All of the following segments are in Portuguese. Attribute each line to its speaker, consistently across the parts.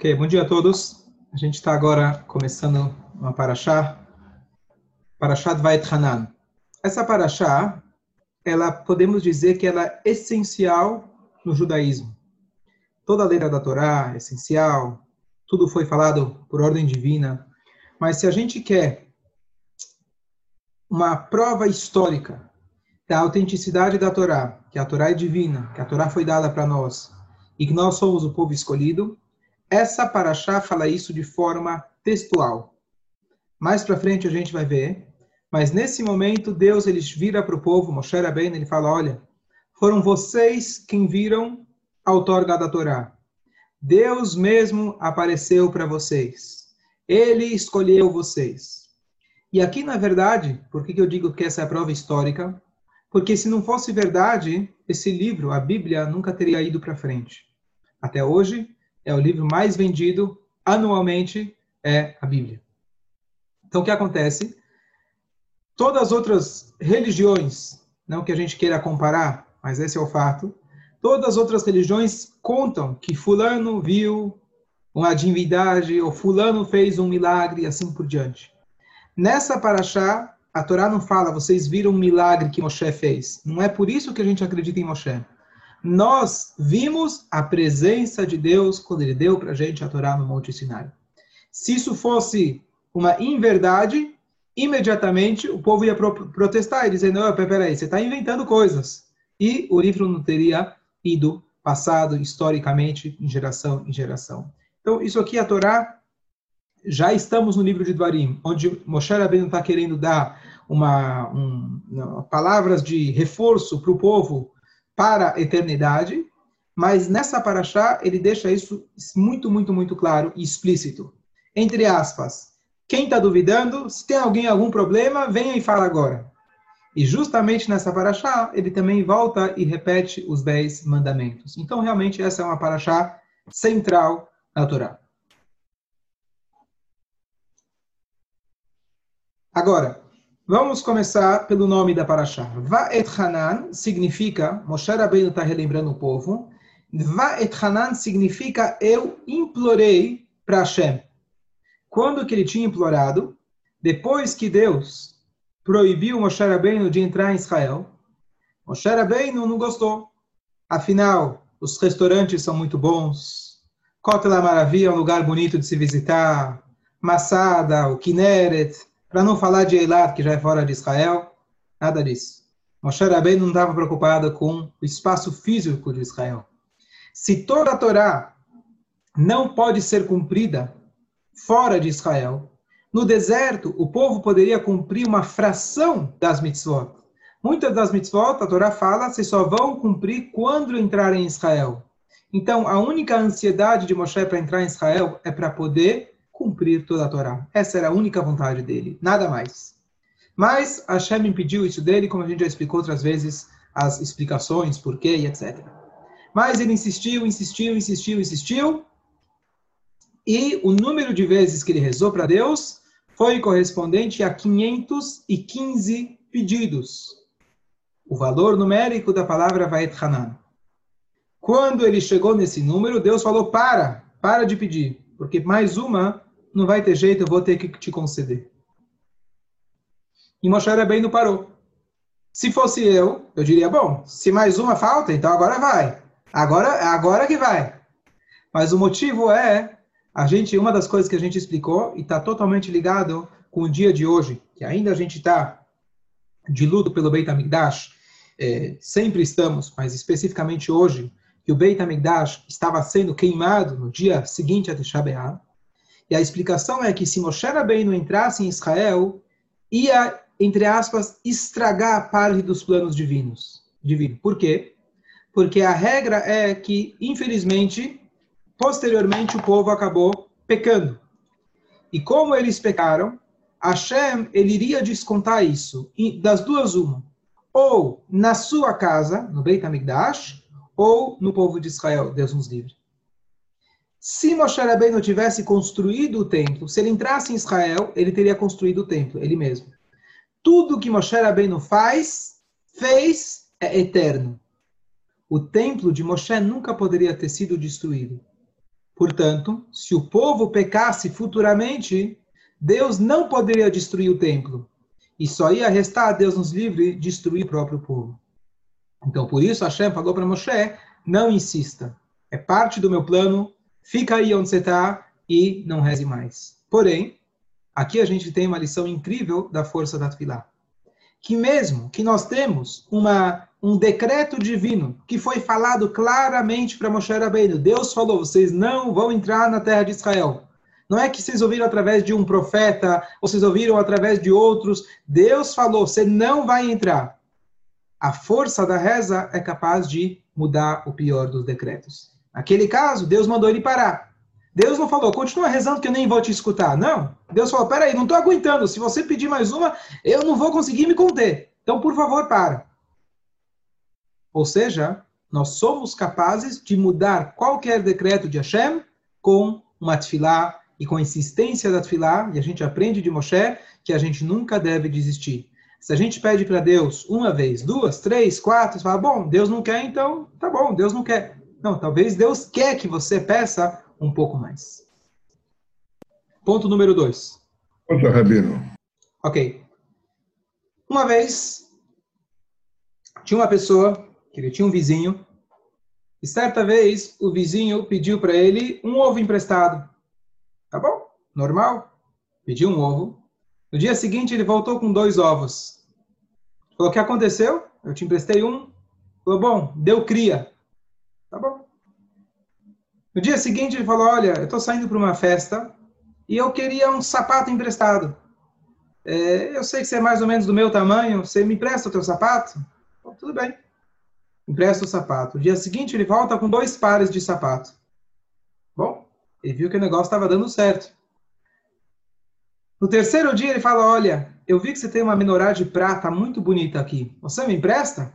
Speaker 1: Ok, bom dia a todos. A gente está agora começando uma paraxá, paraxá de Hanan. Essa paraxá, ela podemos dizer que ela é essencial no judaísmo. Toda a lei da Torá é essencial, tudo foi falado por ordem divina. Mas se a gente quer uma prova histórica da autenticidade da Torá, que a Torá é divina, que a Torá foi dada para nós e que nós somos o povo escolhido, essa paraxá fala isso de forma textual. Mais para frente a gente vai ver, mas nesse momento Deus ele vira para o povo, Moshe Rabbeinu, ele fala, olha, foram vocês quem viram a outorga da Torá. Deus mesmo apareceu para vocês. Ele escolheu vocês. E aqui, na verdade, por que eu digo que essa é a prova histórica? Porque se não fosse verdade, esse livro, a Bíblia, nunca teria ido para frente. Até hoje, é o livro mais vendido anualmente, é a Bíblia. Então, o que acontece? Todas as outras religiões, não que a gente queira comparar, mas esse é o fato, todas as outras religiões contam que fulano viu uma divindade, ou fulano fez um milagre, e assim por diante. Nessa paraxá, a Torá não fala, vocês viram um milagre que Moshe fez. Não é por isso que a gente acredita em Moshe nós vimos a presença de Deus quando ele deu para a gente a Torá no Monte Sinai. Se isso fosse uma inverdade, imediatamente o povo ia pro protestar e dizer, não, peraí, você está inventando coisas. E o livro não teria ido passado historicamente em geração em geração. Então, isso aqui, a Torá, já estamos no livro de Dvarim, onde Moshe Rabbeinu está querendo dar uma, um, palavras de reforço para o povo para a eternidade, mas nessa paraxá ele deixa isso muito, muito, muito claro e explícito. Entre aspas, quem está duvidando, se tem alguém algum problema, venha e fala agora. E justamente nessa paraxá, ele também volta e repete os dez mandamentos. Então, realmente, essa é uma paraxá central na Torá. Agora, Vamos começar pelo nome da paraxá. Va'et Hanan significa, Moshe Rabbeinu está relembrando o povo, Va'et Hanan significa eu implorei para Hashem. Quando que ele tinha implorado? Depois que Deus proibiu Moshe Rabbeinu de entrar em Israel, Moshe Rabbeinu não gostou. Afinal, os restaurantes são muito bons, Kotel Maravilha é um lugar bonito de se visitar, Massada, o Kinneret, para não falar de Eilat, que já é fora de Israel, nada disso. Moshe Rabbeinu não estava preocupado com o espaço físico de Israel. Se toda a Torá não pode ser cumprida fora de Israel, no deserto o povo poderia cumprir uma fração das mitzvot. Muitas das mitzvot, a Torá fala, se só vão cumprir quando entrarem em Israel. Então, a única ansiedade de Moshe para entrar em Israel é para poder cumprir toda a Torá. Essa era a única vontade dele, nada mais. Mas Hashem impediu isso dele, como a gente já explicou outras vezes, as explicações, porquê e etc. Mas ele insistiu, insistiu, insistiu, insistiu, e o número de vezes que ele rezou para Deus foi correspondente a 515 pedidos. O valor numérico da palavra Vaet Hanan. Quando ele chegou nesse número, Deus falou: para, para de pedir, porque mais uma não vai ter jeito, eu vou ter que te conceder. E Moshe Rabbeinu parou. Se fosse eu, eu diria, bom, se mais uma falta, então agora vai. Agora, agora que vai. Mas o motivo é, a gente, uma das coisas que a gente explicou, e está totalmente ligado com o dia de hoje, que ainda a gente está de luto pelo Beit HaMikdash, é, sempre estamos, mas especificamente hoje, que o Beit HaMikdash estava sendo queimado no dia seguinte a Tisha B'Av, e a explicação é que se Moshe Rabbeinu entrasse em Israel, ia, entre aspas, estragar a parte dos planos divinos. Divino. Por quê? Porque a regra é que, infelizmente, posteriormente o povo acabou pecando. E como eles pecaram, Hashem ele iria descontar isso das duas uma, ou na sua casa, no Beit HaMikdash, ou no povo de Israel, Deus nos livre. Se Moshe Rabbeinu tivesse construído o templo, se ele entrasse em Israel, ele teria construído o templo, ele mesmo. Tudo que Moshe Rabbeinu faz, fez, é eterno. O templo de Moshe nunca poderia ter sido destruído. Portanto, se o povo pecasse futuramente, Deus não poderia destruir o templo. E só ia restar a Deus nos livre destruir o próprio povo. Então, por isso, Hashem falou para Moshe, não insista. É parte do meu plano, fica aí onde você está e não reze mais. Porém, aqui a gente tem uma lição incrível da força da Tfilah. Que mesmo que nós temos uma um decreto divino que foi falado claramente para Moshe Rabbeinu. Deus falou: vocês não vão entrar na terra de Israel. Não é que vocês ouviram através de um profeta, ou vocês ouviram através de outros. Deus falou: você não vai entrar. A força da reza é capaz de mudar o pior dos decretos. Naquele caso, Deus mandou ele parar. Deus não falou, continua rezando que eu nem vou te escutar. Não. Deus falou, peraí, não estou aguentando. Se você pedir mais uma, eu não vou conseguir me conter. Então, por favor, para. Ou seja, nós somos capazes de mudar qualquer decreto de Hashem com uma tefilá e com a insistência da tefilá, e a gente aprende de Moshe que a gente nunca deve desistir. Se a gente pede para Deus uma vez, duas, três, quatro, você fala, bom, Deus não quer, então tá bom, Deus não quer. Não, talvez Deus quer que você peça um pouco mais. Ponto número dois.
Speaker 2: Ponto, Rabino.
Speaker 1: Ok. Uma vez, tinha uma pessoa que ele tinha um vizinho, e certa vez o vizinho pediu para ele um ovo emprestado. Tá bom, normal. Pediu um ovo. No dia seguinte ele voltou com dois ovos. Falou: O que aconteceu? Eu te emprestei um. Falou: Bom, deu cria. No dia seguinte ele falou: Olha, eu estou saindo para uma festa e eu queria um sapato emprestado. É, eu sei que você é mais ou menos do meu tamanho. Você me empresta o teu sapato? Tudo bem empresta o sapato. No dia seguinte, ele volta com dois pares de sapato. Bom, ele viu que o negócio estava dando certo. No terceiro dia, ele fala: Olha, eu vi que você tem uma menorá de prata muito bonita aqui. Você me empresta?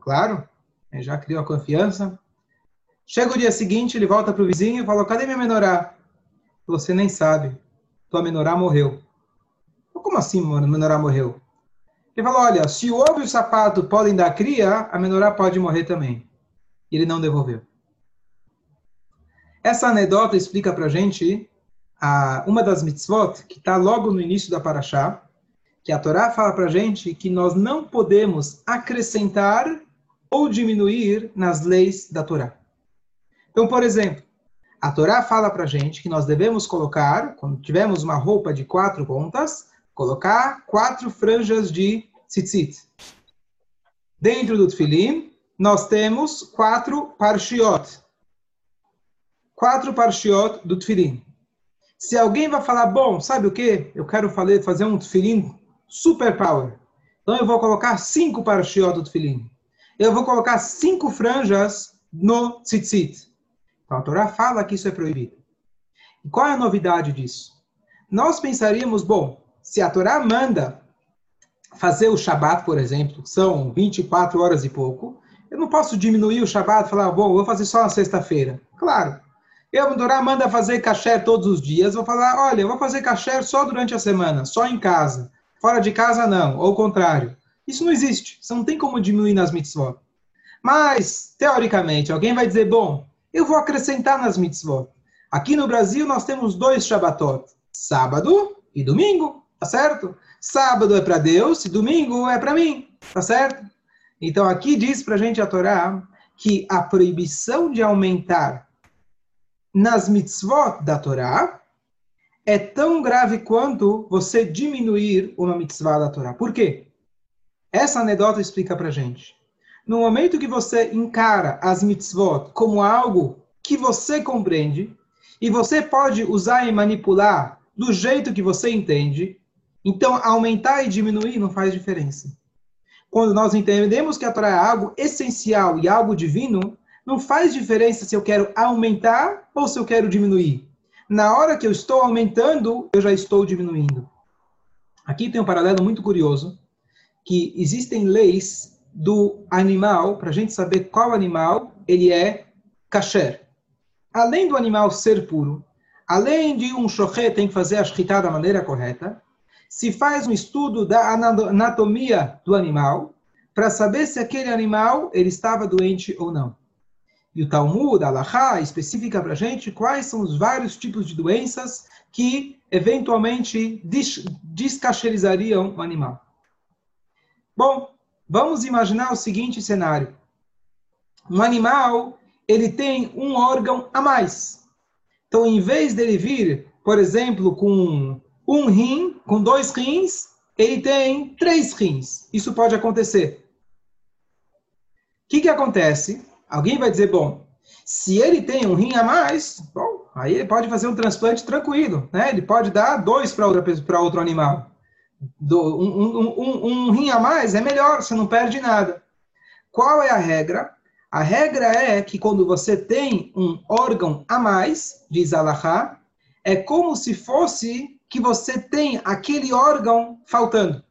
Speaker 1: Claro. Ele já criou a confiança. Chega o dia seguinte, ele volta para o vizinho e fala: Cadê minha menorá? Você nem sabe. Tua menorá morreu. Como assim, mano? Menorá morreu? Ele falou: olha, se o ovo e o sapato podem dar cria, a menorá pode morrer também. Ele não devolveu. Essa anedota explica para gente a, uma das mitzvot que está logo no início da Paraxá, que a Torá fala para gente que nós não podemos acrescentar ou diminuir nas leis da Torá. Então, por exemplo, a Torá fala para gente que nós devemos colocar, quando tivermos uma roupa de quatro pontas, colocar quatro franjas de tzitzit. Dentro do tefilim, nós temos quatro parshiot. Quatro parshiot do tefilim. Se alguém vai falar, bom, sabe o que? Eu quero fazer um tefilim super power. Então eu vou colocar cinco parshiot do tefilim. Eu vou colocar cinco franjas no tzitzit. A Torá fala que isso é proibido. E qual é a novidade disso? Nós pensaríamos, bom, se a Torá manda fazer o Shabat, por exemplo, são 24 horas e pouco, eu não posso diminuir o Shabat e falar, bom, vou fazer só na sexta-feira. Claro. Eu, a Torá manda fazer kasher todos os dias, vou falar, olha, eu vou fazer kasher só durante a semana, só em casa. Fora de casa, não. Ou o contrário. Isso não existe. Você não tem como diminuir nas mitzvot. Mas, teoricamente, alguém vai dizer, bom, eu vou acrescentar nas mitzvot. Aqui no Brasil, nós temos dois Shabbatot. Sábado e domingo. Tá certo? Sábado é para Deus e domingo é para mim. Tá certo? Então aqui diz para a gente a Torá que a proibição de aumentar nas mitzvot da Torá é tão grave quanto você diminuir uma mitzvah da Torá. Por quê? Essa anedota explica para gente. No momento que você encara as mitzvot como algo que você compreende e você pode usar e manipular do jeito que você entende, então, aumentar e diminuir não faz diferença. Quando nós entendemos que a Torá é algo essencial e algo divino, não faz diferença se eu quero aumentar ou se eu quero diminuir. Na hora que eu estou aumentando, eu já estou diminuindo. Aqui tem um paralelo muito curioso, que existem leis do animal, para a gente saber qual animal ele é kasher. Além do animal ser puro, além de um shochet tem que fazer a shkita da maneira correta, se faz um estudo da anatomia do animal para saber se aquele animal ele estava doente ou não. E o Talmud, a Allahá, especifica para a gente quais são os vários tipos de doenças que eventualmente des descacherizariam o animal. Bom, vamos imaginar o seguinte cenário. Um animal, ele tem um órgão a mais. Então, em vez dele vir, por exemplo, com um rim, com dois rins, ele tem três rins. Isso pode acontecer. O que, que acontece? Alguém vai dizer, bom, se ele tem um rim a mais, bom, aí ele pode fazer um transplante tranquilo, né? Ele pode dar dois para outro animal. Do, um, um, um, um, rim a mais é melhor, você não perde nada. Qual é a regra? A regra é que quando você tem um órgão a mais, diz Allahá, é como se fosse que você tem aquele órgão faltando.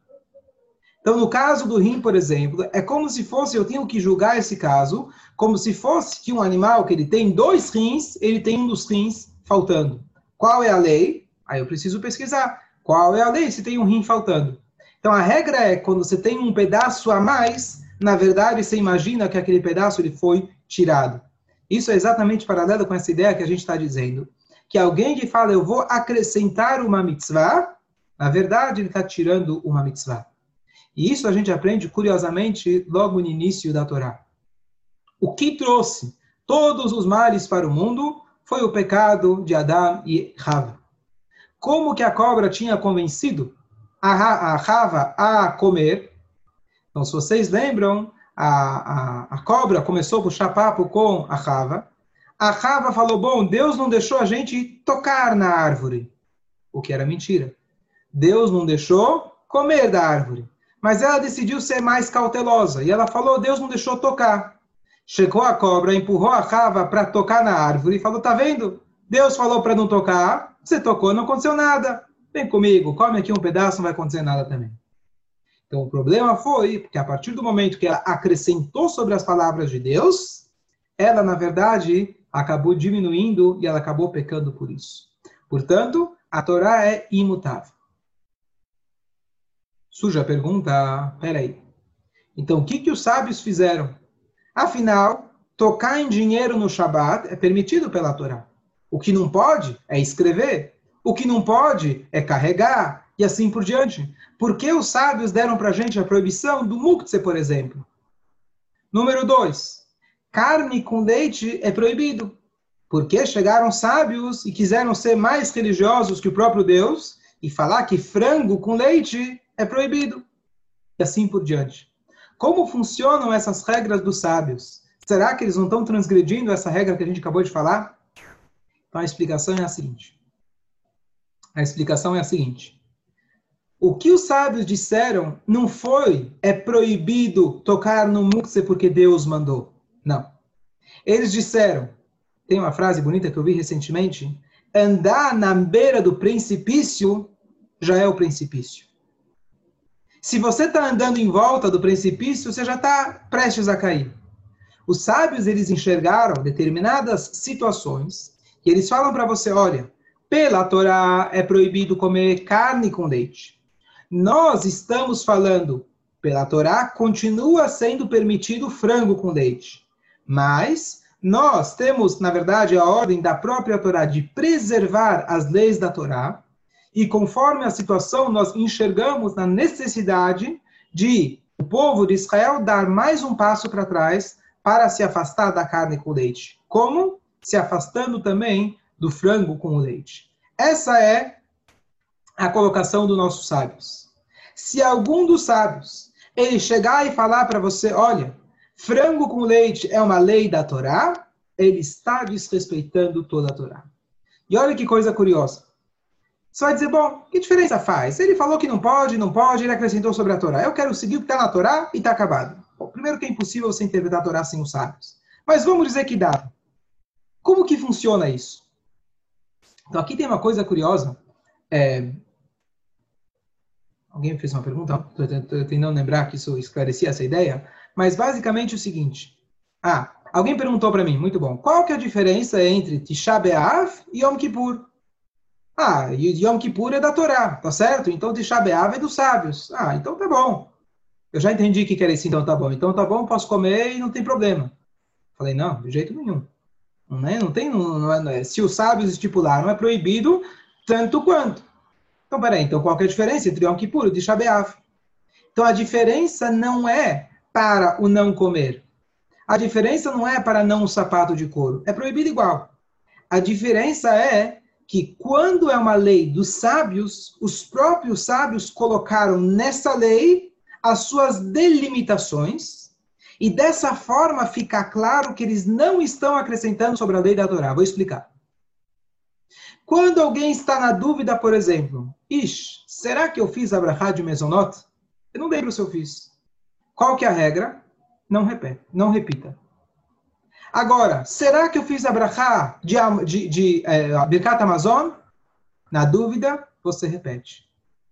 Speaker 1: Então, no caso do rim, por exemplo, é como se fosse, eu tenho que julgar esse caso, como se fosse que um animal que ele tem dois rins, ele tem um dos rins faltando. Qual é a lei? Aí eu preciso pesquisar. Qual é a lei se tem um rim faltando? Então, a regra é, quando você tem um pedaço a mais, na verdade, você imagina que aquele pedaço ele foi tirado. Isso é exatamente paralelo com essa ideia que a gente está dizendo. Que alguém que fala, eu vou acrescentar uma mitzvah, na verdade, ele está tirando uma mitzvah. E isso a gente aprende, curiosamente, logo no início da Torá. O que trouxe todos os males para o mundo foi o pecado de Adão e Rava. Como que a cobra tinha convencido a Rava a comer? Então, se vocês lembram, a, a, a cobra começou a puxar papo com a Rava. A Rava falou, bom, Deus não deixou a gente tocar na árvore. O que era mentira. Deus não deixou comer da árvore. Mas ela decidiu ser mais cautelosa. E ela falou: Deus não deixou tocar. Chegou a cobra, empurrou a rava para tocar na árvore e falou: Tá vendo? Deus falou para não tocar, você tocou, não aconteceu nada. Vem comigo, come aqui um pedaço, não vai acontecer nada também. Então o problema foi que a partir do momento que ela acrescentou sobre as palavras de Deus, ela na verdade acabou diminuindo e ela acabou pecando por isso. Portanto, a Torá é imutável. Surge a pergunta, peraí. Então, o que, que os sábios fizeram? Afinal, tocar em dinheiro no Shabat é permitido pela Torá. O que não pode é escrever. O que não pode é carregar. E assim por diante. Por que os sábios deram para a gente a proibição do muktzeh, por exemplo? Número dois. Carne com leite é proibido. Porque chegaram sábios e quiseram ser mais religiosos que o próprio Deus e falar que frango com leite é proibido. E assim por diante. Como funcionam essas regras dos sábios? Será que eles não estão transgredindo essa regra que a gente acabou de falar? Então a explicação é a seguinte. A explicação é a seguinte. O que os sábios disseram não foi é proibido tocar no mukse porque Deus mandou. Não. Eles disseram, tem uma frase bonita que eu vi recentemente, andar na beira do precipício já é o precipício. Se você está andando em volta do precipício, você já está prestes a cair. Os sábios, eles enxergaram determinadas situações e eles falam para você, olha, pela Torá é proibido comer carne com leite. Nós estamos falando, pela Torá continua sendo permitido frango com leite. Mas nós temos, na verdade, a ordem da própria Torá de preservar as leis da Torá e conforme a situação, nós enxergamos na necessidade de o povo de Israel dar mais um passo para trás para se afastar da carne com leite. Como? Se afastando também do frango com o leite. Essa é a colocação dos nossos sábios. Se algum dos sábios ele chegar e falar para você, olha, frango com leite é uma lei da Torá, ele está desrespeitando toda a Torá. E olha que coisa curiosa. Você vai dizer, bom, que diferença faz? Ele falou que não pode, não pode, ele acrescentou sobre a Torá. Eu quero seguir o que está na Torá e está acabado. Bom, primeiro que é impossível você interpretar a Torá sem os sábios. Mas vamos dizer que dá. Como que funciona isso? Então aqui tem uma coisa curiosa. É... Alguém fez uma pergunta? Estou tentando lembrar que isso esclarecia essa ideia. Mas basicamente é o seguinte. Ah, alguém perguntou para mim, muito bom. Qual que é a diferença entre Tisha B'Av e Yom Kippur? Ah, Yom Kippur é da Torá, tá certo? Então Tisha B'Av é dos sábios. Ah, então tá bom. Eu já entendi que era isso, então tá bom. Então tá bom, posso comer e não tem problema. Falei, não, de jeito nenhum. Não, é, não tem, não, não é, não é, se os sábios estipularam, é proibido tanto quanto. Então, peraí, então qual é a diferença entre Yom Kippur e Tisha? Então, a diferença não é para o não comer. A diferença não é para não o sapato de couro. É proibido igual. A diferença é que quando é uma lei dos sábios, os próprios sábios colocaram nessa lei as suas delimitações e dessa forma fica claro que eles não estão acrescentando sobre a lei da Torá. Vou explicar. Quando alguém está na dúvida, por exemplo, Ish, será que eu fiz a brachá de Mesonot? Eu não lembro se eu fiz. Qual que é a regra? Não repete, não repita. Agora, será que eu fiz a brachá de, de, de é, Birkat Amazon? Na dúvida, você repete.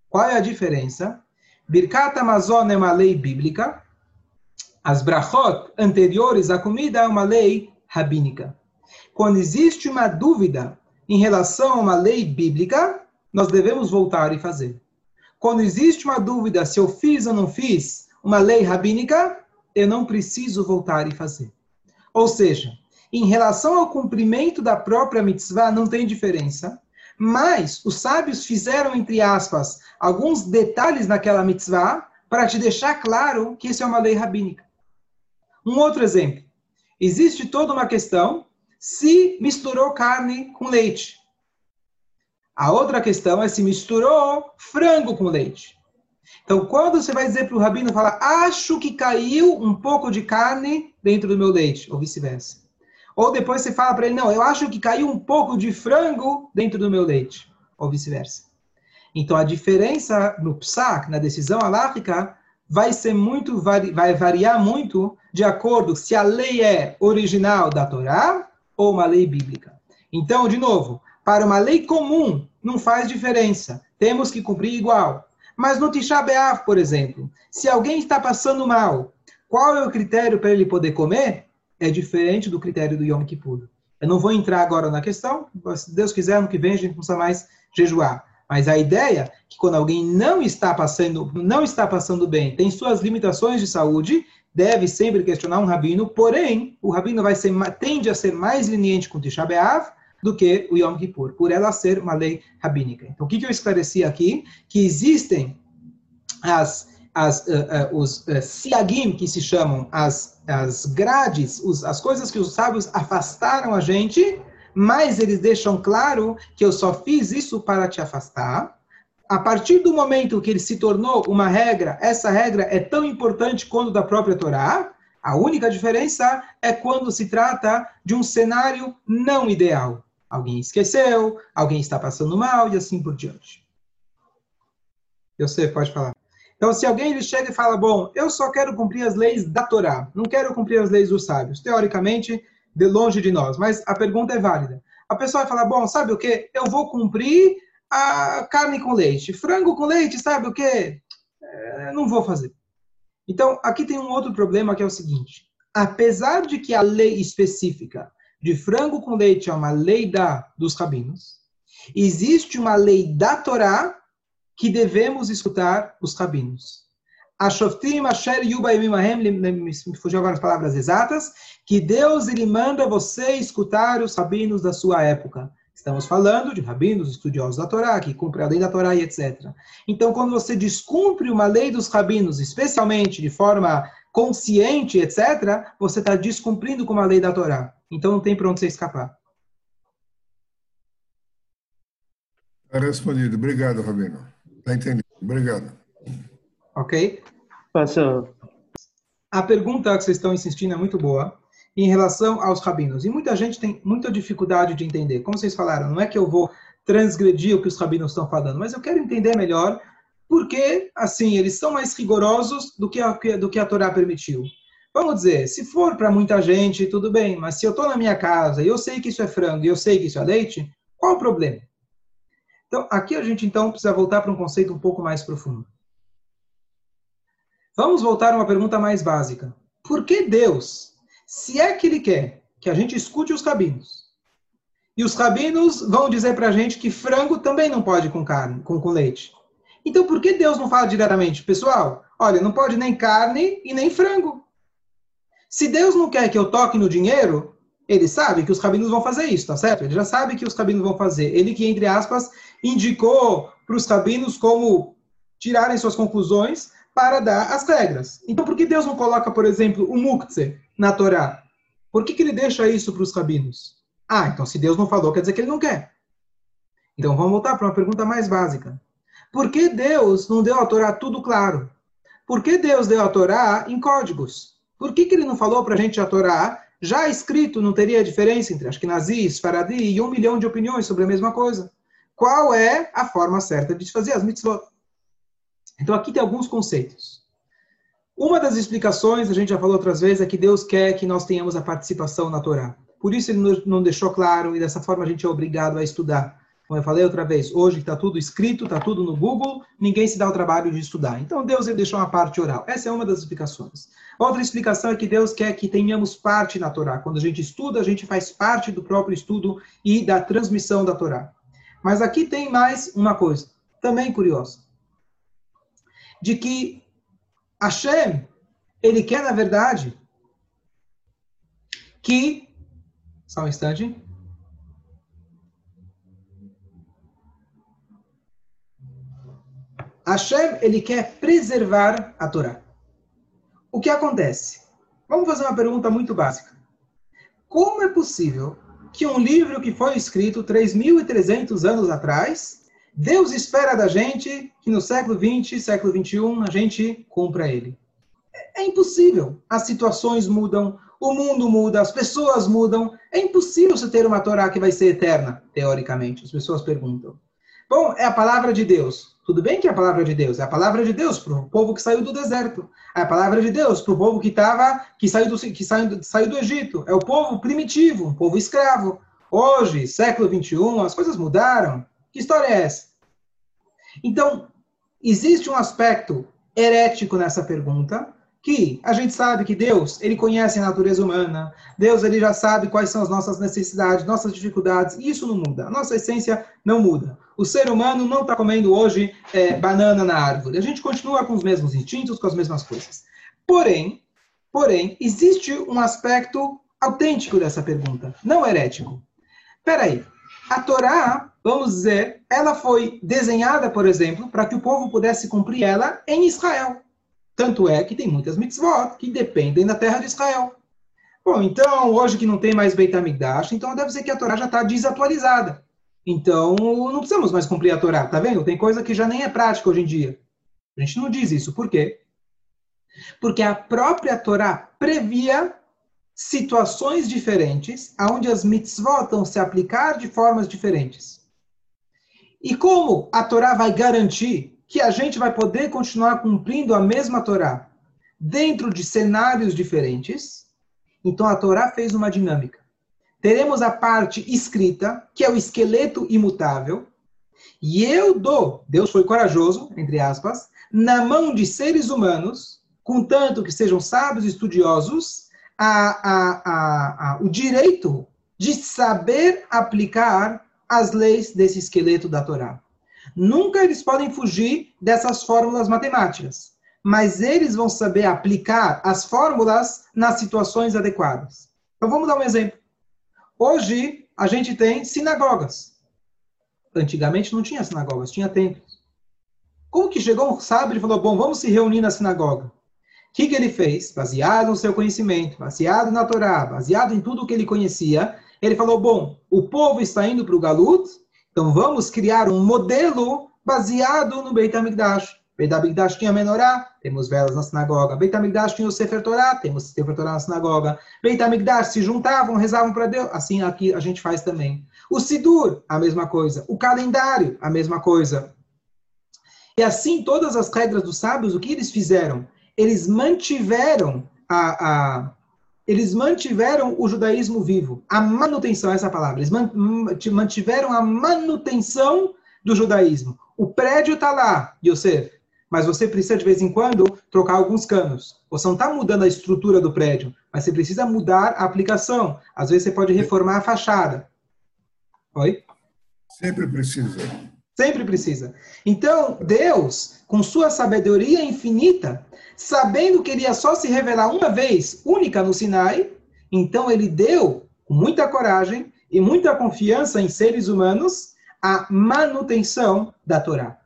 Speaker 1: Qual é a diferença? Birkat Amazon é uma lei bíblica. As brachot anteriores à comida é uma lei rabínica. Quando existe uma dúvida em relação a uma lei bíblica, nós devemos voltar e fazer. Quando existe uma dúvida se eu fiz ou não fiz uma lei rabínica, eu não preciso voltar e fazer. Ou seja, em relação ao cumprimento da própria mitzvah, não tem diferença, mas os sábios fizeram, entre aspas, alguns detalhes naquela mitzvah para te deixar claro que isso é uma lei rabínica. Um outro exemplo. Existe toda uma questão se misturou carne com leite. A outra questão é se misturou frango com leite. Então, quando você vai dizer para o rabino, fala, acho que caiu um pouco de carne dentro do meu leite, ou vice-versa. Ou depois você fala para ele, não, eu acho que caiu um pouco de frango dentro do meu leite, ou vice-versa. Então, a diferença no psak, na decisão alárrica, vai ser muito, vai variar muito de acordo se a lei é original da Torá ou uma lei bíblica. Então, de novo, para uma lei comum, não faz diferença. Temos que cumprir igual. Mas no Tisha B'Av, por exemplo, se alguém está passando mal, qual é o critério para ele poder comer? É diferente do critério do Yom Kippur. Eu não vou entrar agora na questão, se Deus quiser, ano que vem a gente não precisa mais jejuar. Mas a ideia é que quando alguém não está passando, não está passando bem, tem suas limitações de saúde, deve sempre questionar um rabino, porém, o rabino vai ser, tende a ser mais leniente com Tisha B'Av, do que o Yom Kippur, por ela ser uma lei rabínica. Então, o que, que eu esclareci aqui? Que existem as, as, uh, uh, os uh, siagim, que se chamam as, as grades, os, as coisas que os sábios afastaram a gente, mas eles deixam claro que eu só fiz isso para te afastar. A partir do momento que ele se tornou uma regra, essa regra é tão importante quanto da própria Torá, a única diferença é quando se trata de um cenário não ideal alguém esqueceu, alguém está passando mal e assim por diante. Eu sei, pode falar. Então, se alguém ele chega e fala, bom, eu só quero cumprir as leis da Torá, não quero cumprir as leis dos sábios, teoricamente, de longe de nós, mas a pergunta é válida. A pessoa vai falar, bom, sabe o que? Eu vou cumprir a carne com leite, frango com leite, sabe o que? É, não vou fazer. Então, aqui tem um outro problema que é o seguinte: apesar de que a lei específica de frango com leite é uma lei da, dos rabinos, existe uma lei da Torá que devemos escutar os rabinos. Ashoftim Asher me fugiu agora as palavras exatas, que Deus ele manda você escutar os rabinos da sua época. Estamos falando de rabinos, estudiosos da Torá, que cumprem a lei da Torá e etc. Então, quando você descumpre uma lei dos rabinos, especialmente de forma consciente, etc., você está descumprindo com uma lei da Torá. Então não tem para onde você escapar.
Speaker 2: Está respondido. Obrigado, Rabino. Está entendido. Obrigado.
Speaker 1: Ok?
Speaker 3: Passou.
Speaker 1: A pergunta que vocês estão insistindo é muito boa em relação aos rabinos. E muita gente tem muita dificuldade de entender. Como vocês falaram, não é que eu vou transgredir o que os rabinos estão falando, mas eu quero entender melhor porque, assim, eles são mais rigorosos do que a, do que a Torá permitiu. Vamos dizer, se for para muita gente, tudo bem, mas se eu estou na minha casa e eu sei que isso é frango e eu sei que isso é leite, qual o problema? Então, aqui a gente então precisa voltar para um conceito um pouco mais profundo. Vamos voltar a uma pergunta mais básica. Por que Deus, se é que Ele quer que a gente escute os rabinos, e os rabinos vão dizer para a gente que frango também não pode com carne, com, com leite. Então, por que Deus não fala diretamente? Pessoal, olha, não pode nem carne e nem frango. Se Deus não quer que eu toque no dinheiro, ele sabe que os rabinos vão fazer isso, tá certo? Ele já sabe que os rabinos vão fazer. Ele que, entre aspas, indicou para os rabinos como tirarem suas conclusões para dar as regras. Então, por que Deus não coloca, por exemplo, o muktzeh na Torá? Por que, que ele deixa isso para os rabinos? Ah, então se Deus não falou, quer dizer que ele não quer. Então vamos voltar para uma pergunta mais básica. Por que Deus não deu a Torá tudo claro? Por que Deus deu a Torá em códigos? Por que, que ele não falou para a gente a Torá já escrito, não teria diferença entre Ashkenazi, Faradi e um milhão de opiniões sobre a mesma coisa? Qual é a forma certa de fazer as mitzvot? Então aqui tem alguns conceitos. Uma das explicações, a gente já falou outras vezes, é que Deus quer que nós tenhamos a participação na Torá. Por isso ele não deixou claro e dessa forma a gente é obrigado a estudar. Como eu falei outra vez, hoje está tudo escrito, está tudo no Google, ninguém se dá o trabalho de estudar. Então Deus ele deixou uma parte oral. Essa é uma das explicações. Outra explicação é que Deus quer que tenhamos parte na Torá. Quando a gente estuda, a gente faz parte do próprio estudo e da transmissão da Torá. Mas aqui tem mais uma coisa, também curiosa. De que Hashem, ele quer, na verdade, que. Só um instante. Hashem, ele quer preservar a Torá. O que acontece? Vamos fazer uma pergunta muito básica. Como é possível que um livro que foi escrito 3.300 anos atrás, Deus espera da gente que no século 20, século 21, a gente cumpra ele? É impossível. As situações mudam, o mundo muda, as pessoas mudam. É impossível você ter uma Torá que vai ser eterna, teoricamente. As pessoas perguntam. Bom, é a palavra de Deus. Tudo bem que é a palavra de Deus, é a palavra de Deus para o povo que saiu do deserto. É a palavra de Deus para o povo que estava, que saiu do que saiu, saiu do Egito. É o povo primitivo, um povo escravo. Hoje, século 21, as coisas mudaram. Que história é essa? Então, existe um aspecto herético nessa pergunta, que a gente sabe que Deus, ele conhece a natureza humana, Deus ele já sabe quais são as nossas necessidades, nossas dificuldades, e isso não muda, a nossa essência não muda. O ser humano não está comendo hoje é, banana na árvore, a gente continua com os mesmos instintos, com as mesmas coisas. Porém, porém, existe um aspecto autêntico dessa pergunta, não herético. Peraí, a Torá, vamos dizer, ela foi desenhada, por exemplo, para que o povo pudesse cumprir ela em Israel. Tanto é que tem muitas mitzvot que dependem da terra de Israel. Bom, então, hoje que não tem mais Beit HaMikdash, então deve ser que a Torá já está desatualizada. Então, não precisamos mais cumprir a Torá, tá vendo? Tem coisa que já nem é prática hoje em dia. A gente não diz isso. Por quê? Porque a própria Torá previa situações diferentes, onde as mitzvot vão se aplicar de formas diferentes. E como a Torá vai garantir que a gente vai poder continuar cumprindo a mesma Torá dentro de cenários diferentes. Então a Torá fez uma dinâmica. Teremos a parte escrita, que é o esqueleto imutável, e eu dou, Deus foi corajoso, entre aspas, na mão de seres humanos, contanto que sejam sábios e estudiosos, a, a, a, o direito de saber aplicar as leis desse esqueleto da Torá. Nunca eles podem fugir dessas fórmulas matemáticas, mas eles vão saber aplicar as fórmulas nas situações adequadas. Então vamos dar um exemplo. Hoje a gente tem sinagogas. Antigamente não tinha sinagogas, tinha templos. Como que chegou um sábio e falou: bom, vamos se reunir na sinagoga? O que, que ele fez? Baseado no seu conhecimento, baseado na Torá, baseado em tudo que ele conhecia, ele falou: bom, o povo está indo para o Galut, então vamos criar um modelo baseado no Beit HaMikdash. Beit HaMikdash tinha menorá, temos velas na sinagoga. Beit HaMikdash tinha o Sefer Torah, temos Sefer Torah na sinagoga. Beit HaMikdash se juntavam, rezavam para Deus. Assim aqui a gente faz também. O Sidur, a mesma coisa. O calendário, a mesma coisa. E assim, todas as regras dos sábios, o que eles fizeram? Eles mantiveram a, a eles mantiveram o judaísmo vivo. A manutenção, essa palavra. Eles mantiveram a manutenção do judaísmo. O prédio está lá, Yosef, mas você precisa de vez em quando trocar alguns canos. Você não está mudando a estrutura do prédio, mas você precisa mudar a aplicação. Às vezes você pode reformar a fachada. Oi?
Speaker 2: Sempre precisa.
Speaker 1: Sempre precisa. Então, Deus, com sua sabedoria infinita, sabendo que ele ia só se revelar uma vez, única no Sinai, então ele deu, com muita coragem e muita confiança em seres humanos, a manutenção da Torá.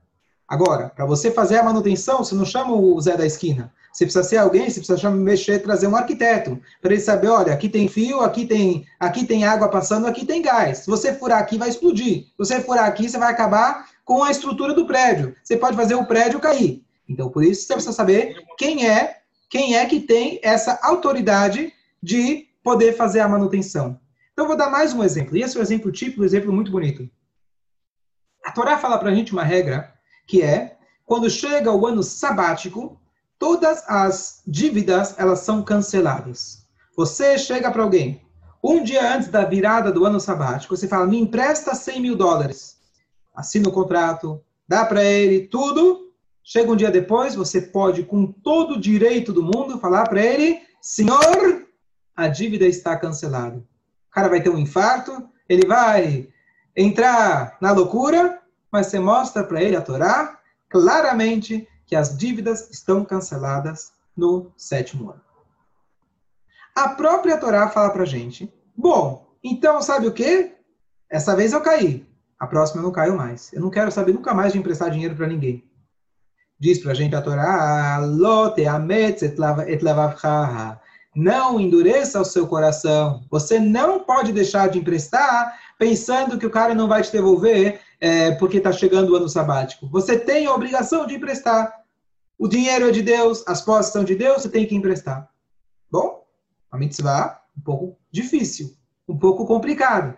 Speaker 1: Agora, para você fazer a manutenção, você não chama o Zé da esquina. Você precisa ser alguém, você precisa mexer, trazer um arquiteto, para ele saber, olha, aqui tem fio, aqui tem, aqui tem água passando, aqui tem gás. Se você furar aqui, vai explodir. Se você furar aqui, você vai acabar com a estrutura do prédio. Você pode fazer o prédio cair. Então, por isso, você precisa saber quem é, quem é que tem essa autoridade de poder fazer a manutenção. Então, vou dar mais um exemplo. E esse é um exemplo típico, um exemplo muito bonito. A Torá fala para a gente uma regra que é, quando chega o ano sabático, todas as dívidas elas são canceladas. Você chega para alguém, um dia antes da virada do ano sabático, você fala, me empresta 100 mil dólares. Assina o contrato, dá para ele tudo. Chega um dia depois, você pode, com todo o direito do mundo, falar para ele, senhor, a dívida está cancelada. O cara vai ter um infarto, ele vai entrar na loucura, mas você mostra para ele a Torá claramente que as dívidas estão canceladas no sétimo ano. A própria Torá fala para gente, bom, então sabe o que? Essa vez eu caí, a próxima eu não caio mais. Eu não quero saber nunca mais de emprestar dinheiro para ninguém. Diz para a gente a Torá, não endureça o seu coração. Você não pode deixar de emprestar pensando que o cara não vai te devolver é, porque está chegando o ano sabático. Você tem a obrigação de emprestar. O dinheiro é de Deus, as posses são de Deus, você tem que emprestar. Bom, a mitzvah, um pouco difícil, um pouco complicado.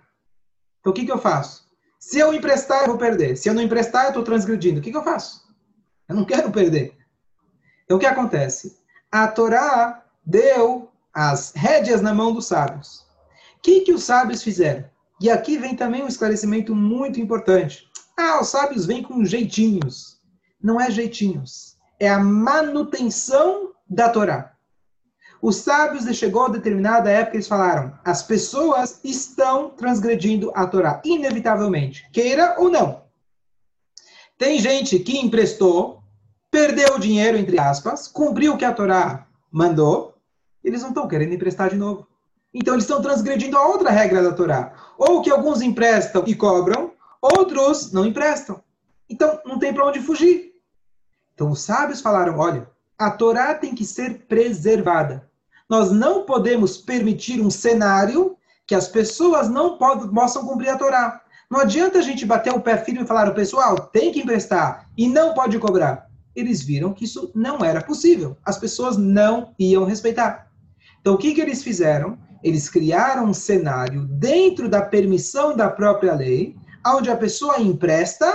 Speaker 1: Então, o que, que eu faço? Se eu emprestar, eu vou perder. Se eu não emprestar, eu estou transgredindo. O que, que eu faço? Eu não quero perder. Então, o que acontece? A Torá deu as rédeas na mão dos sábios. O que, que os sábios fizeram? E aqui vem também um esclarecimento muito importante. Ah, os sábios vêm com jeitinhos. Não é jeitinhos é a manutenção da Torá. Os sábios chegou a determinada época eles falaram: as pessoas estão transgredindo a Torá, inevitavelmente, queira ou não. Tem gente que emprestou, perdeu o dinheiro, entre aspas, cumpriu o que a Torá mandou, eles não estão querendo emprestar de novo. Então eles estão transgredindo a outra regra da Torá. Ou que alguns emprestam e cobram, outros não emprestam. Então não tem para onde fugir. Então os sábios falaram: olha, a Torá tem que ser preservada. Nós não podemos permitir um cenário que as pessoas não possam cumprir a Torá. Não adianta a gente bater o pé firme e falar: o pessoal tem que emprestar e não pode cobrar. Eles viram que isso não era possível. As pessoas não iam respeitar. Então o que, que eles fizeram? Eles criaram um cenário dentro da permissão da própria lei, onde a pessoa empresta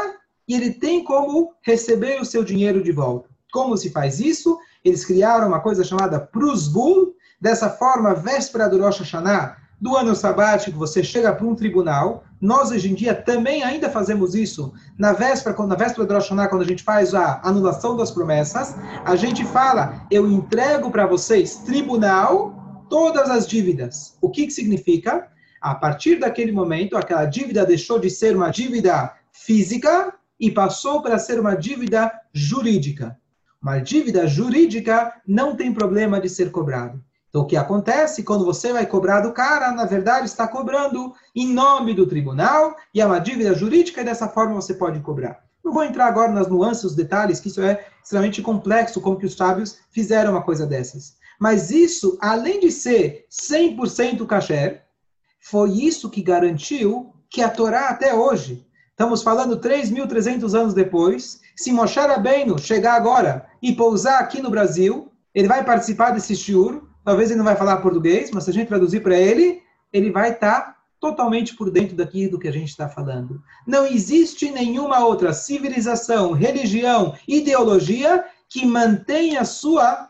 Speaker 1: e ele tem como receber o seu dinheiro de volta. Como se faz isso? Eles criaram uma coisa chamada Prusbul. Dessa forma, véspera do Rosh Hashanah, do ano sabático, você chega para um tribunal. Nós, hoje em dia, também ainda fazemos isso. Na véspera, na véspera do Rosh Hashanah, quando a gente faz a anulação das promessas, a gente fala, eu entrego para vocês, tribunal, todas as dívidas. O que, que significa? A partir daquele momento, aquela dívida deixou de ser uma dívida física e passou para ser uma dívida jurídica. Uma dívida jurídica não tem problema de ser cobrado. Então, o que acontece quando você vai cobrar do cara, na verdade, está cobrando em nome do tribunal e é uma dívida jurídica e dessa forma você pode cobrar. Não vou entrar agora nas nuances, os detalhes, que isso é extremamente complexo, como que os sábios fizeram uma coisa dessas. Mas isso, além de ser 100% kasher, foi isso que garantiu que a Torá até hoje Estamos falando 3.300 anos depois. Se Moshe Rabbeinu chegar agora e pousar aqui no Brasil, ele vai participar desse shiur. Talvez ele não vai falar português, mas se a gente traduzir para ele, ele vai estar tá totalmente por dentro daqui do que a gente está falando. Não existe nenhuma outra civilização, religião, ideologia que mantenha sua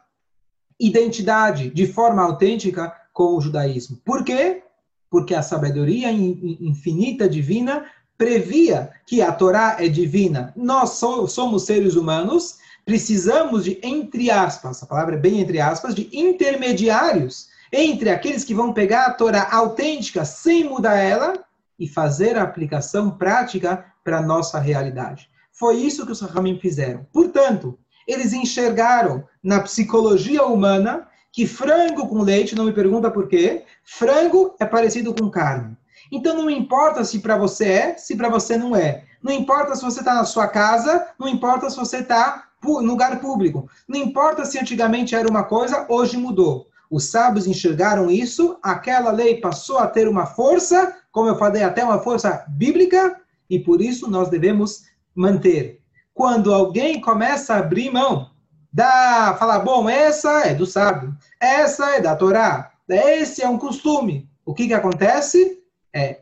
Speaker 1: identidade de forma autêntica com o judaísmo. Por quê? Porque a sabedoria infinita divina previa que a Torá é divina, nós somos seres humanos, precisamos de, entre aspas, a palavra é bem entre aspas, de intermediários entre aqueles que vão pegar a Torá autêntica sem mudar ela e fazer a aplicação prática para a nossa realidade. Foi isso que os Rahamim fizeram. Portanto, eles enxergaram na psicologia humana que frango com leite, não me pergunta por quê, frango é parecido com carne. Então não importa se para você é, se para você não é. Não importa se você está na sua casa, não importa se você está no lugar público. Não importa se antigamente era uma coisa, hoje mudou. Os sábios enxergaram isso, aquela lei passou a ter uma força, como eu falei, até uma força bíblica, e por isso nós devemos manter. Quando alguém começa a abrir mão, dá, falar, bom, essa é do sábio, essa é da Torá, esse é um costume. O que, que acontece? É,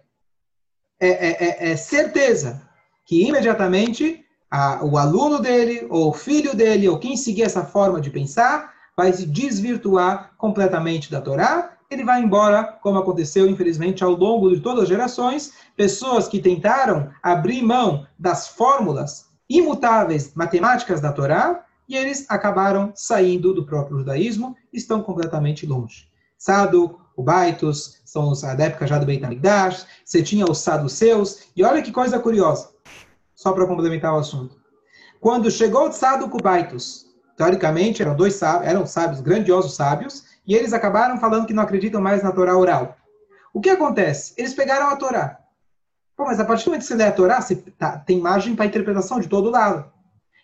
Speaker 1: é, é, é, é certeza que imediatamente a, o aluno dele, ou o filho dele, ou quem seguir essa forma de pensar, vai se desvirtuar completamente da Torá, ele vai embora, como aconteceu, infelizmente, ao longo de todas as gerações, pessoas que tentaram abrir mão das fórmulas imutáveis matemáticas da Torá, e eles acabaram saindo do próprio judaísmo, estão completamente longe. Sado, o Baitos, são os, época já do Beit HaMikdash, você tinha os saduceus, e olha que coisa curiosa, só para complementar o assunto. Quando chegou o Sadducubaitos, teoricamente eram dois sábios, eram sábios, grandiosos sábios, e eles acabaram falando que não acreditam mais na Torá oral. O que acontece? Eles pegaram a Torá. Pô, mas a partir do momento que você lê a Torá, você tá, tem margem para interpretação de todo lado.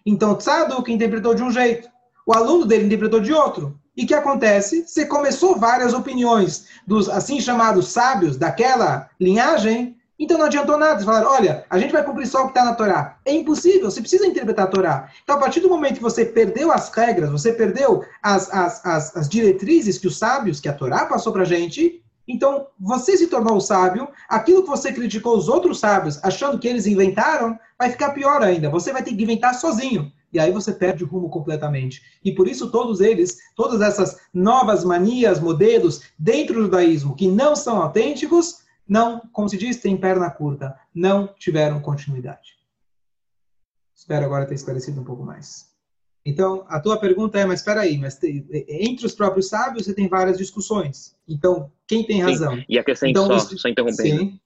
Speaker 1: Então, Tzadok interpretou de um jeito, o aluno dele interpretou de outro. E o que acontece? Você começou várias opiniões dos assim chamados sábios daquela linhagem então não adiantou nada. Eles falaram, olha, a gente vai cumprir só o que está na Torá. É impossível, você precisa interpretar a Torá. Então, a partir do momento que você perdeu as regras, você perdeu as, as, as, as diretrizes que os sábios, que a Torá passou para a gente, então você se tornou sábio, aquilo que você criticou os outros sábios, achando que eles inventaram, vai ficar pior ainda. Você vai ter que inventar sozinho. E aí você perde o rumo completamente. E por isso todos eles, todas essas novas manias, modelos dentro do judaísmo que não são autênticos, não, como se diz, tem perna curta, não tiveram continuidade. Espero agora ter esclarecido um pouco mais. Então, a tua pergunta é, mas espera aí, mas entre os próprios sábios você tem várias discussões. Então, quem tem razão? Sim.
Speaker 3: E a questão
Speaker 1: então,
Speaker 3: só, só interrompendo. Sim.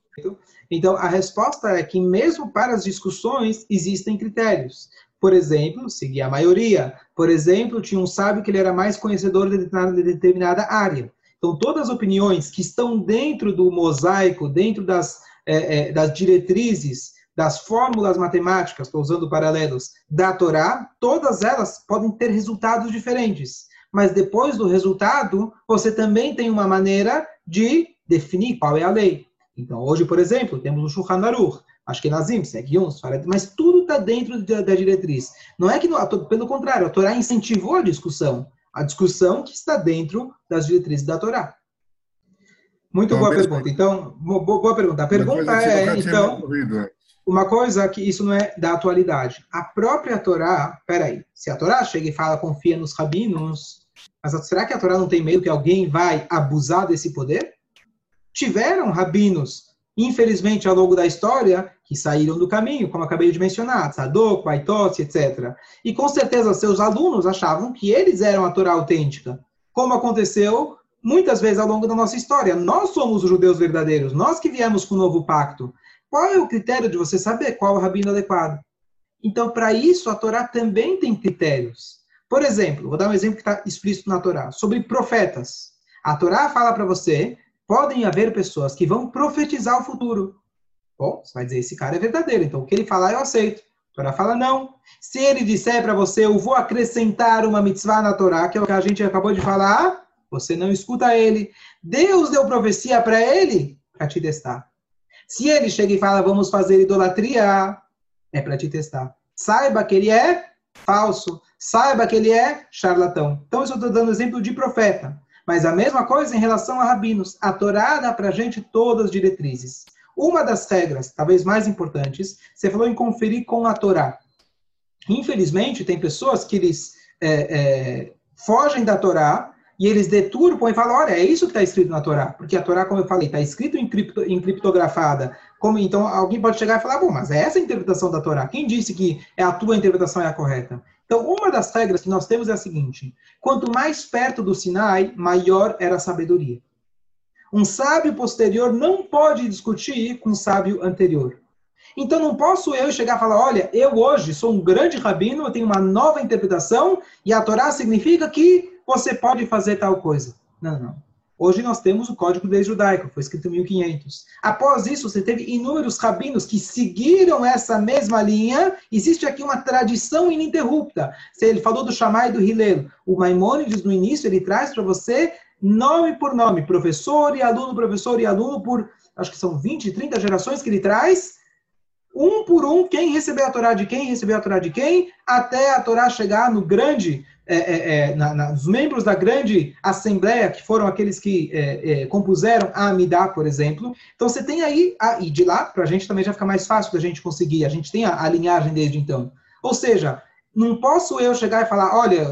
Speaker 1: Então, a resposta é que mesmo para as discussões existem critérios. Por exemplo, seguir a maioria. Por exemplo, tinha um sábio que ele era mais conhecedor de determinada área. Então, todas as opiniões que estão dentro do mosaico, dentro das, é, é, das diretrizes, das fórmulas matemáticas, estou usando paralelos, da Torá, todas elas podem ter resultados diferentes. Mas depois do resultado, você também tem uma maneira de definir qual é a lei. Então, hoje, por exemplo, temos o Shulchan Aruch, acho que Nazim, segue uns, mas tudo está dentro da, da, diretriz. Não é que, pelo contrário, a Torá incentivou a discussão a discussão que está dentro das diretrizes da Torá. Muito então, boa pergunta. Então, boa pergunta. A pergunta é, então, uma coisa que isso não é da atualidade. A própria Torá, peraí, se a Torá chega e fala, confia nos rabinos, mas será que a Torá não tem medo que alguém vai abusar desse poder? Tiveram rabinos infelizmente, ao longo da história, que saíram do caminho, como acabei de mencionar, Tzadok, Baitot, etc. E com certeza seus alunos achavam que eles eram a Torá autêntica, como aconteceu muitas vezes ao longo da nossa história. Nós somos os judeus verdadeiros, nós que viemos com o novo pacto. Qual é o critério de você saber qual é o rabino adequado? Então, para isso, a Torá também tem critérios. Por exemplo, vou dar um exemplo que está explícito na Torá, sobre profetas. A Torá fala para você podem haver pessoas que vão profetizar o futuro. Bom, você vai dizer, esse cara é verdadeiro, então o que ele falar eu aceito. A Torá fala não. Se ele disser para você, eu vou acrescentar uma mitzvah na Torá, que é o que a gente acabou de falar, você não escuta ele. Deus deu profecia para ele para te testar. Se ele chega e fala, vamos fazer idolatria, é para te testar. Saiba que ele é falso. Saiba que ele é charlatão. Então, eu estou dando exemplo de profeta. Mas a mesma coisa em relação a rabinos. A Torá dá para gente todas as diretrizes. Uma das regras, talvez mais importantes, você falou em conferir com a Torá. Infelizmente, tem pessoas que eles é, é, fogem da Torá e eles deturpam e falam, olha, é isso que está escrito na Torá. Porque a Torá, como eu falei, está escrito em, cripto, em criptografada. Como, então, alguém pode chegar e falar, bom, mas é essa a interpretação da Torá. Quem disse que é a tua interpretação é a correta? Então, uma das regras que nós temos é a seguinte: quanto mais perto do Sinai, maior era a sabedoria. Um sábio posterior não pode discutir com um sábio anterior. Então não posso eu chegar e falar, olha, eu hoje sou um grande rabino, eu tenho uma nova interpretação e a Torá significa que você pode fazer tal coisa. Não, não. Hoje nós temos o Código de Judaico, foi escrito em 1500. Após isso, você teve inúmeros rabinos que seguiram essa mesma linha. Existe aqui uma tradição ininterrupta. Ele falou do Shammai e do Hillel. O Maimônides, no início, ele traz para você nome por nome, professor e aluno, professor e aluno, por acho que são 20, 30 gerações que ele traz, um por um, quem recebeu a Torá de quem, recebeu a Torá de quem, até a Torá chegar no grande é, é, é, na, na, os membros da grande assembleia, que foram aqueles que é, é, compuseram a Amidá, por exemplo. Então você tem aí, a, e de lá, para a gente também já fica mais fácil da gente conseguir, a gente tem a, a, linhagem desde então. Ou seja, não posso eu chegar e falar, olha,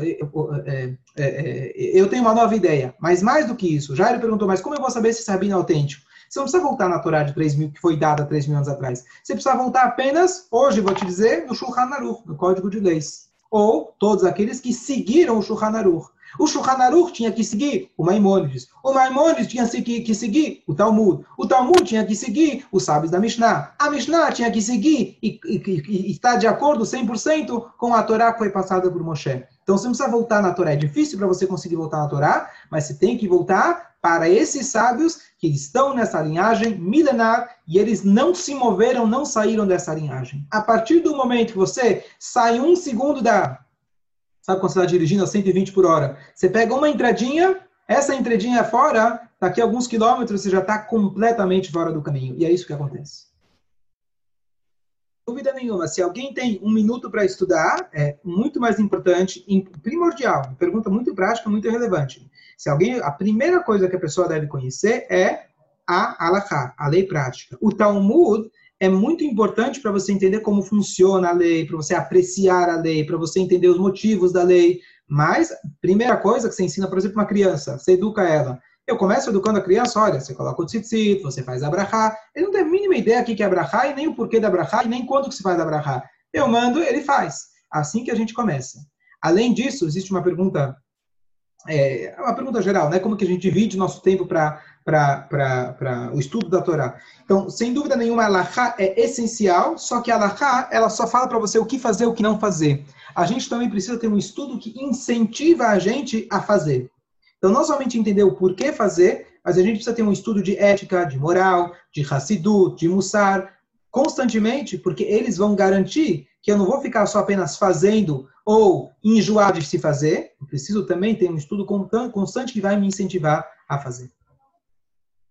Speaker 1: é, eu tenho uma nova ideia, mas mais do que isso, Jairo perguntou, mas como eu vou saber se esse rabino é autêntico? Você não precisa voltar na Torá de 3 mil, que foi dada 3 mil anos atrás. Você precisa voltar apenas, hoje vou te dizer, no Shulchan Aruch, no Código de Leis ou todos aqueles que seguiram o Shulchan Aruch. O Shulchan Aruch tinha que seguir o Maimônides. O Maimônides tinha que seguir o Talmud. O Talmud tinha que seguir os sábios da Mishnah. A Mishnah tinha que seguir e, e, e estar de acordo 100% com a Torá que foi passada por Moshe. Então você não precisa voltar na Torá. É difícil para você conseguir voltar na Torá, mas você tem que voltar para esses sábios que estão nessa linhagem milenar e eles não se moveram, não saíram dessa linhagem. A partir do momento que você sai um segundo da. Sabe quando você está dirigindo a 120 por hora? Você pega uma entradinha, essa entradinha fora, daqui a alguns quilômetros você já está completamente fora do caminho. E é isso que acontece dúvida nenhuma. Se alguém tem um minuto para estudar, é muito mais importante, primordial, pergunta muito prática, muito relevante. Se alguém, a primeira coisa que a pessoa deve conhecer é a alahá, a lei prática. O Talmud é muito importante para você entender como funciona a lei, para você apreciar a lei, para você entender os motivos da lei. Mas, primeira coisa que você ensina, por exemplo, uma criança, você educa ela. Eu começo educando a criança, olha, você coloca o tzitzit, você faz a brachá. Ele não tem a mínima ideia aqui que é brachá e nem o porquê da brachá e nem quando que se faz a brachá. Eu mando, ele faz. Assim que a gente começa. Além disso, existe uma pergunta, é, uma pergunta geral, né? Como que a gente divide nosso tempo para para o estudo da Torá. Então, sem dúvida nenhuma, a Allahá é essencial, só que a Allahá, ela só fala para você o que fazer o que não fazer. A gente também precisa ter um estudo que incentiva a gente a fazer. Então, não somente entender o porquê fazer, mas a gente precisa ter um estudo de ética, de moral, de Hassidut, de Mussar, constantemente, porque eles vão garantir que eu não vou ficar só apenas fazendo ou enjoar de se fazer, eu preciso também ter um estudo constante que vai me incentivar a fazer.